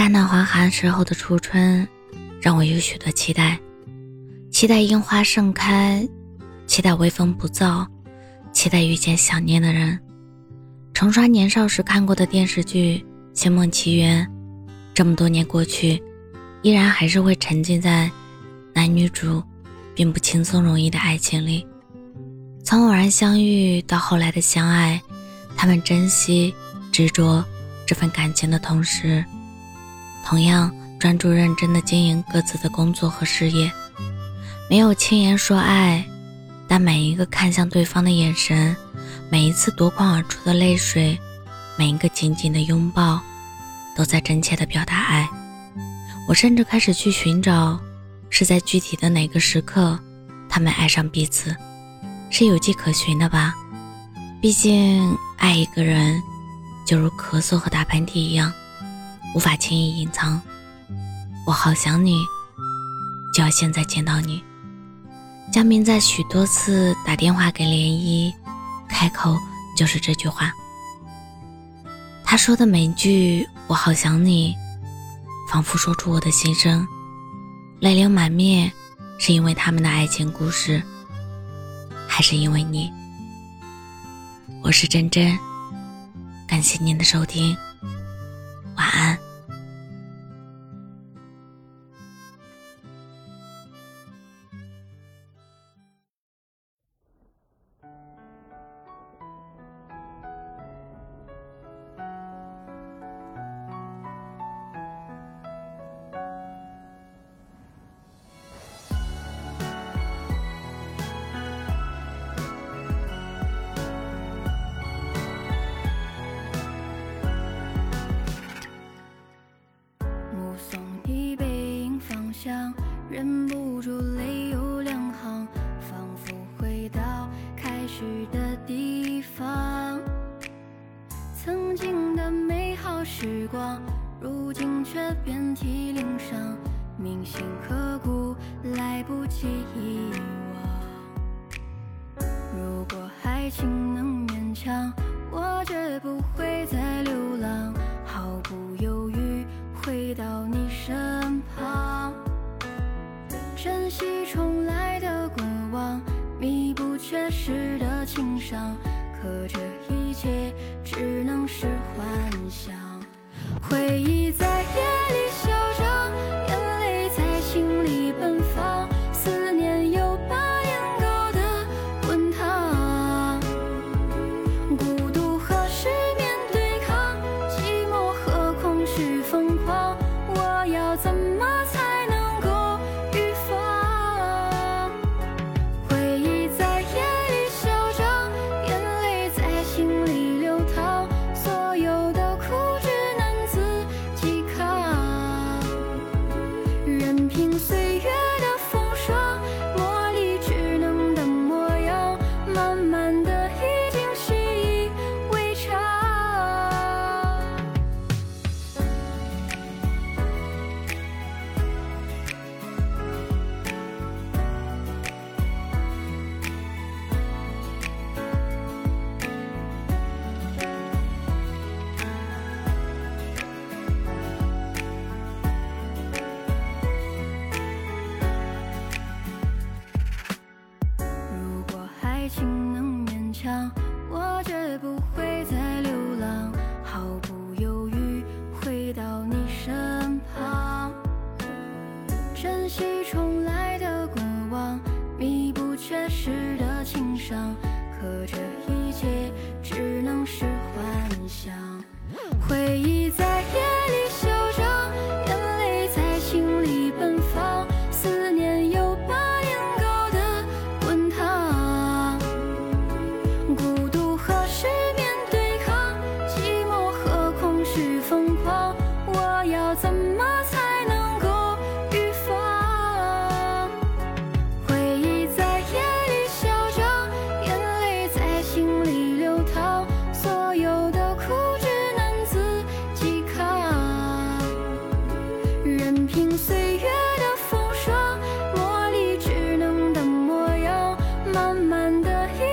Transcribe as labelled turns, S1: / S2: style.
S1: 乍暖还寒时候的初春，让我有许多期待：期待樱花盛开，期待微风不燥，期待遇见想念的人。重刷年少时看过的电视剧《仙梦奇缘》，这么多年过去，依然还是会沉浸在男女主并不轻松容易的爱情里。从偶然相遇到后来的相爱，他们珍惜、执着这份感情的同时。同样专注认真的经营各自的工作和事业，没有轻言说爱，但每一个看向对方的眼神，每一次夺眶而出的泪水，每一个紧紧的拥抱，都在真切的表达爱。我甚至开始去寻找，是在具体的哪个时刻，他们爱上彼此，是有迹可循的吧？毕竟爱一个人，就如咳嗽和打喷嚏一样。无法轻易隐藏，我好想你，就要现在见到你。江明在许多次打电话给涟漪，开口就是这句话。他说的每一句“我好想你”，仿佛说出我的心声。泪流满面，是因为他们的爱情故事，还是因为你？我是真真，感谢您的收听。
S2: 忍不住泪流两行，仿佛回到开始的地方。曾经的美好时光，如今却遍体鳞伤，铭心刻骨，来不及遗忘。如果爱情能勉强，我绝不会再流浪，毫不犹豫回到你身旁。珍惜重来的过往弥补缺失的情伤可这一切只能是幻想。的强我绝不会再流浪毫不犹豫回到你身旁。珍惜重来的过往弥补缺失的情伤可这一切只能是幻想。慢的一